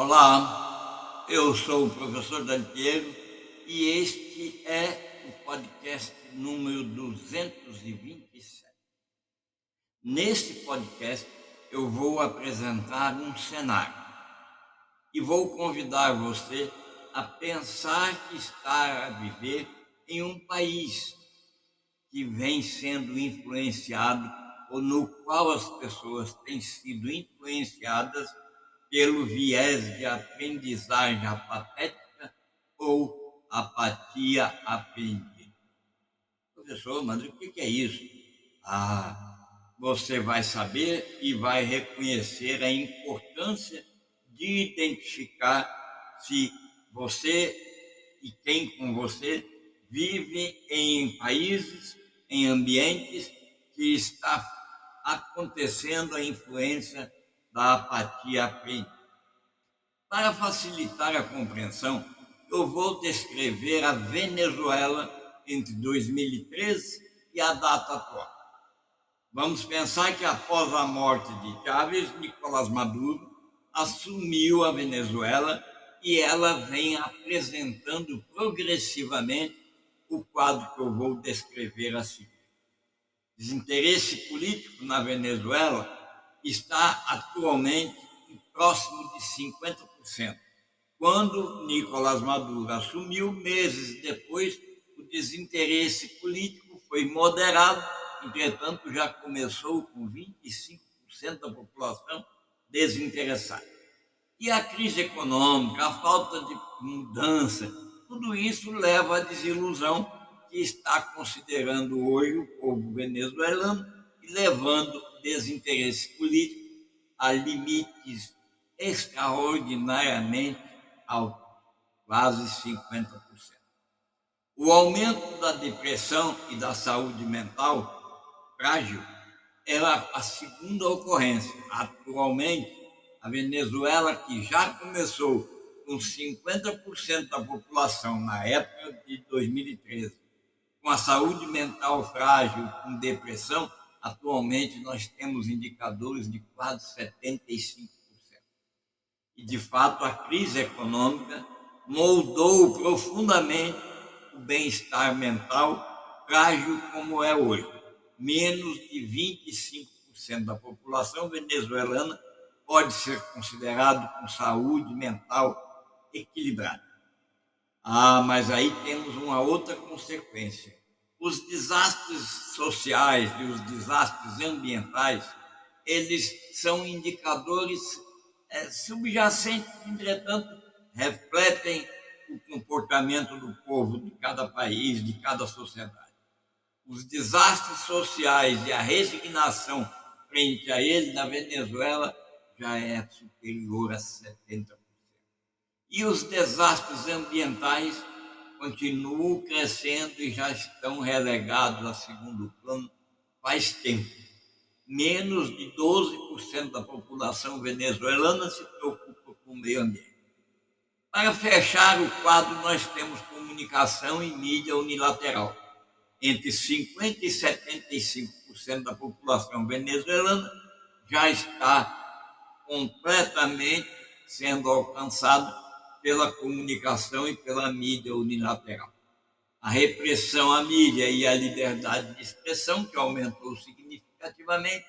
Olá, eu sou o professor Dantiero e este é o podcast número 227. Neste podcast eu vou apresentar um cenário e vou convidar você a pensar que está a viver em um país que vem sendo influenciado ou no qual as pessoas têm sido influenciadas pelo viés de aprendizagem apatética ou apatia aprendida. Professor, mas o que é isso? Ah, você vai saber e vai reconhecer a importância de identificar se você e quem com você vive em países, em ambientes que está acontecendo a influência da apatia. Para facilitar a compreensão, eu vou descrever a Venezuela entre 2013 e a data atual. Vamos pensar que após a morte de Chávez, Nicolás Maduro assumiu a Venezuela e ela vem apresentando progressivamente o quadro que eu vou descrever assim. Desinteresse político na Venezuela está atualmente próximo de 50%. Quando Nicolás Maduro assumiu, meses depois, o desinteresse político foi moderado, entretanto, já começou com 25% da população desinteressada. E a crise econômica, a falta de mudança, tudo isso leva à desilusão que está considerando hoje o povo venezuelano e levando desinteresse político a limites extraordinariamente altos, quase 50%. O aumento da depressão e da saúde mental frágil era a segunda ocorrência. Atualmente, a Venezuela, que já começou com 50% da população na época de 2013, com a saúde mental frágil, com depressão, atualmente nós temos indicadores de quase 75%. E, de fato, a crise econômica moldou profundamente o bem-estar mental, frágil como é hoje. Menos de 25% da população venezuelana pode ser considerado com saúde mental equilibrada. Ah, mas aí temos uma outra consequência os desastres sociais e os desastres ambientais, eles são indicadores é, subjacentes, entretanto, refletem o comportamento do povo de cada país, de cada sociedade. Os desastres sociais e a resignação frente a eles na Venezuela já é superior a 70%. E os desastres ambientais continuam crescendo e já estão relegados a segundo plano faz tempo. Menos de 12% da população venezuelana se preocupa com o meio ambiente. Para fechar o quadro, nós temos comunicação e mídia unilateral. Entre 50% e 75% da população venezuelana já está completamente sendo alcançado pela comunicação e pela mídia unilateral. A repressão à mídia e à liberdade de expressão, que aumentou significativamente,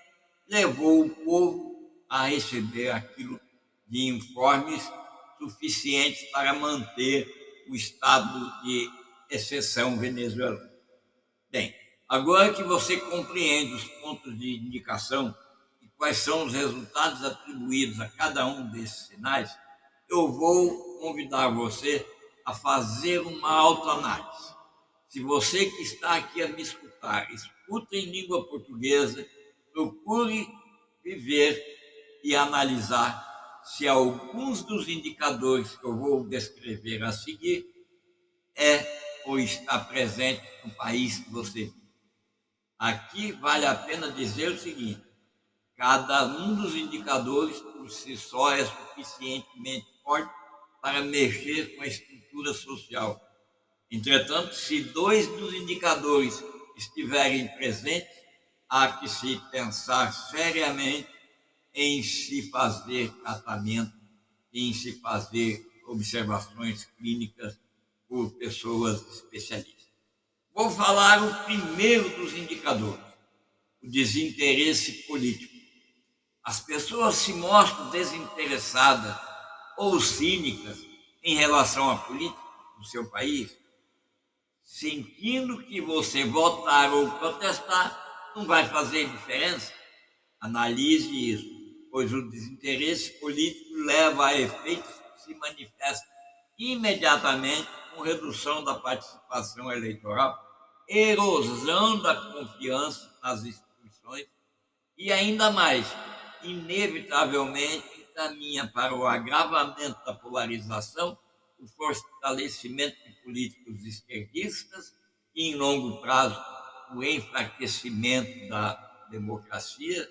levou o povo a receber aquilo de informes suficientes para manter o estado de exceção venezuelano. Bem, agora que você compreende os pontos de indicação e quais são os resultados atribuídos a cada um desses sinais, eu vou convidar você a fazer uma autoanálise. Se você que está aqui a me escutar, escuta em língua portuguesa, procure viver e analisar se alguns dos indicadores que eu vou descrever a seguir é ou está presente no país que você vive. Aqui vale a pena dizer o seguinte: cada um dos indicadores por si só é suficientemente forte para mexer com a estrutura social. Entretanto, se dois dos indicadores estiverem presentes, há que se pensar seriamente em se fazer tratamento em se fazer observações clínicas por pessoas especialistas. Vou falar o primeiro dos indicadores, o desinteresse político. As pessoas se mostram desinteressadas ou cínicas em relação à política do seu país, sentindo que você votar ou protestar não vai fazer diferença. Analise isso, pois o desinteresse político leva a efeitos que se manifestam imediatamente com redução da participação eleitoral, erosão da confiança nas instituições e, ainda mais, inevitavelmente caminha para o agravamento da polarização, o fortalecimento de políticos esquerdistas e, em longo prazo, o enfraquecimento da democracia,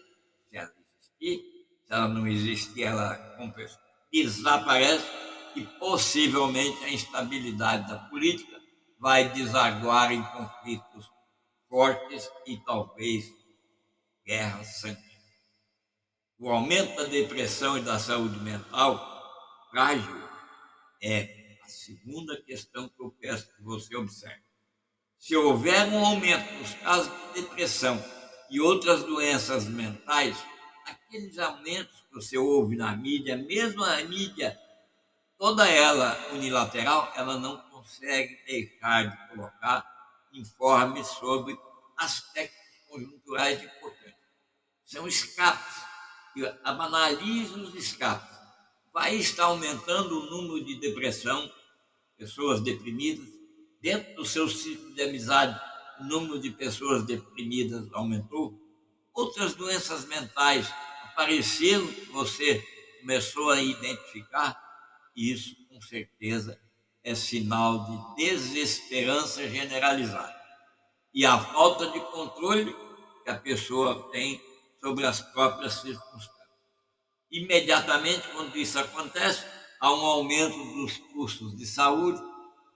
se ela existir, se ela não existir, ela desaparece e possivelmente a instabilidade da política vai desaguar em conflitos fortes e talvez guerras sanguíneas. O aumento da depressão e da saúde mental frágil é a segunda questão que eu peço que você observe. Se houver um aumento nos casos de depressão e outras doenças mentais, aqueles aumentos que você ouve na mídia, mesmo a mídia toda ela unilateral, ela não consegue deixar de colocar informes sobre aspectos conjunturais importantes. São escapes, que banalizam os escapes. Vai estar aumentando o número de depressão, pessoas deprimidas. Dentro do seu ciclo de amizade, o número de pessoas deprimidas aumentou. Outras doenças mentais apareceram que você começou a identificar isso, com certeza, é sinal de desesperança generalizada. E a falta de controle que a pessoa tem sobre as próprias circunstâncias. Imediatamente, quando isso acontece, há um aumento dos custos de saúde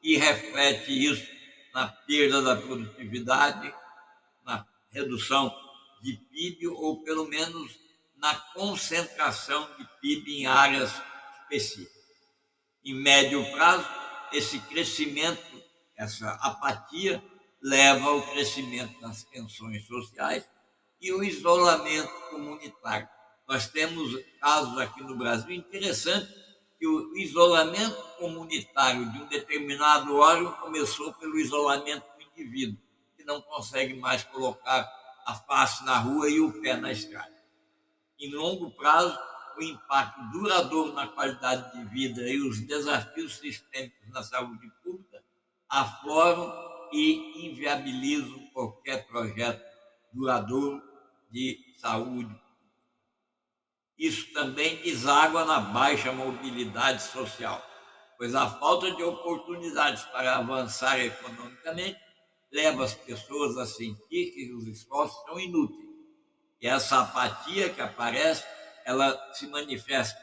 e reflete isso na perda da produtividade, na redução de PIB ou pelo menos na concentração de PIB em áreas específicas. Em médio prazo, esse crescimento, essa apatia, leva ao crescimento das tensões sociais e o isolamento comunitário. Nós temos casos aqui no Brasil interessantes que o isolamento comunitário de um determinado órgão começou pelo isolamento do indivíduo, que não consegue mais colocar a face na rua e o pé na estrada. Em longo prazo, o impacto duradouro na qualidade de vida e os desafios sistêmicos na saúde pública afloram e inviabilizam qualquer projeto duradouro de saúde. Isso também deságua na baixa mobilidade social, pois a falta de oportunidades para avançar economicamente leva as pessoas a sentir que os esforços são inúteis. E essa apatia que aparece ela se manifesta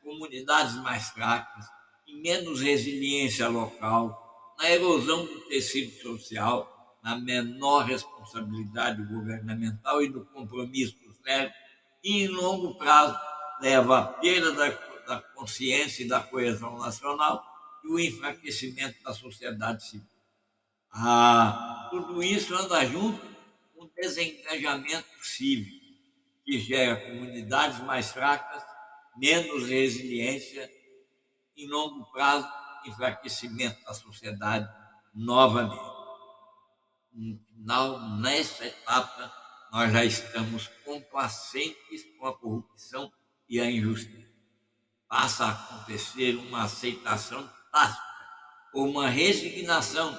em comunidades mais fracas, em menos resiliência local, na erosão do tecido social, na menor responsabilidade governamental e do compromisso dos sérios, e em longo prazo leva à perda da, da consciência e da coesão nacional e o enfraquecimento da sociedade civil. Ah, tudo isso anda junto com o desengajamento cívico que gera comunidades mais fracas, menos resiliência, em longo prazo, enfraquecimento da sociedade novamente. Final, nessa etapa, nós já estamos complacentes com a corrupção e a injustiça. Passa a acontecer uma aceitação tácita ou uma resignação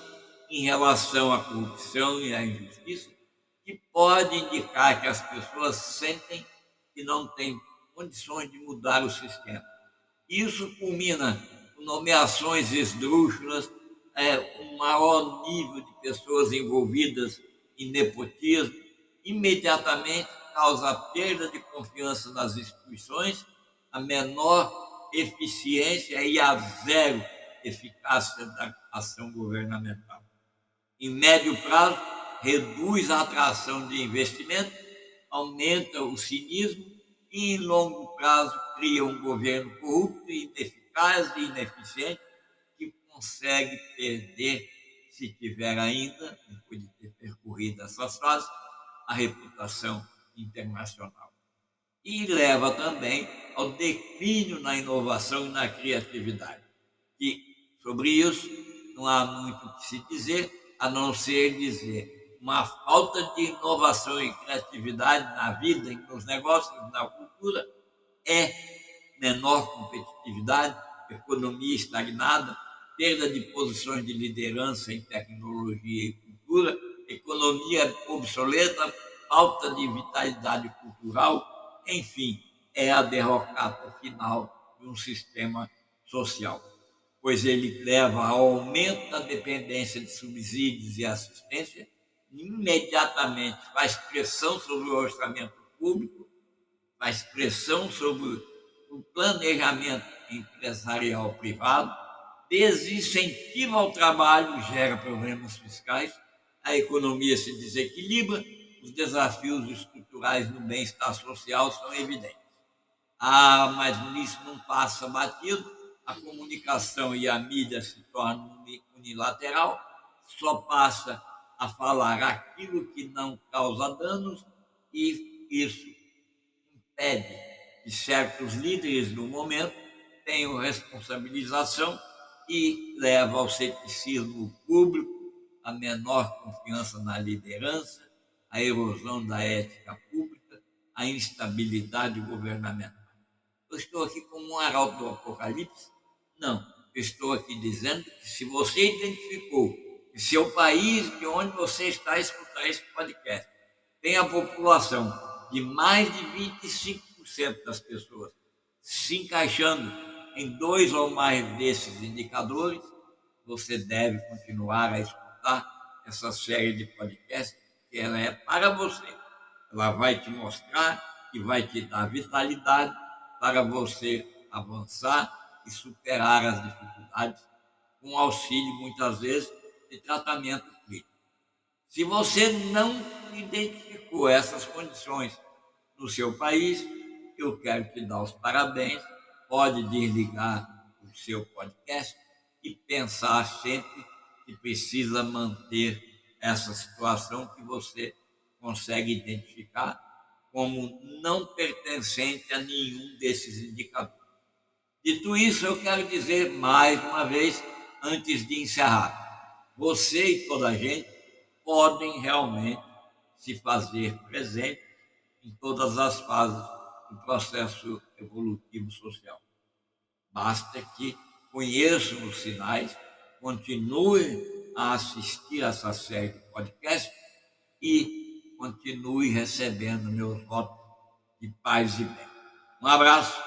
em relação à corrupção e à injustiça que pode indicar que as pessoas sentem que não têm condições de mudar o sistema. Isso culmina com nomeações esdrúxulas, é, maior nível de pessoas envolvidas em nepotismo, imediatamente causa a perda de confiança nas instituições, a menor eficiência e a zero eficácia da ação governamental. Em médio prazo, reduz a atração de investimento, aumenta o cinismo e, em longo prazo, cria um governo corrupto, ineficaz e ineficiente consegue perder, se tiver ainda, depois de ter percorrido essas fases, a reputação internacional. E leva também ao declínio na inovação e na criatividade. E sobre isso não há muito o que se dizer, a não ser dizer uma falta de inovação e criatividade na vida, nos negócios, na cultura, é menor competitividade, economia estagnada, perda de posições de liderança em tecnologia e cultura, economia obsoleta, falta de vitalidade cultural, enfim, é a derrocata final de um sistema social, pois ele leva ao aumento da dependência de subsídios e assistência, imediatamente faz pressão sobre o orçamento público, faz pressão sobre o planejamento empresarial privado, desincentiva ao trabalho, gera problemas fiscais, a economia se desequilibra, os desafios estruturais do bem-estar social são evidentes. Ah, mas nisso não passa batido, a comunicação e a mídia se tornam unilateral, só passa a falar aquilo que não causa danos e isso impede que certos líderes do momento tenham responsabilização e leva ao ceticismo público, a menor confiança na liderança, a erosão da ética pública, a instabilidade governamental. Eu estou aqui como um arauto do Apocalipse? Não. Estou aqui dizendo que se você identificou que seu país, de onde você está a escutar esse podcast, tem a população de mais de 25% das pessoas se encaixando em dois ou mais desses indicadores, você deve continuar a escutar essa série de podcasts, que ela é para você. Ela vai te mostrar e vai te dar vitalidade para você avançar e superar as dificuldades com auxílio, muitas vezes, de tratamento clínico. Se você não identificou essas condições no seu país, eu quero te dar os parabéns pode desligar o seu podcast e pensar sempre que precisa manter essa situação que você consegue identificar como não pertencente a nenhum desses indicadores. Dito isso, eu quero dizer mais uma vez, antes de encerrar, você e toda a gente podem realmente se fazer presente em todas as fases do processo evolutivo social. Basta que conheçam os sinais, continuem a assistir a essa série de podcast e continue recebendo meus votos de paz e bem. Um abraço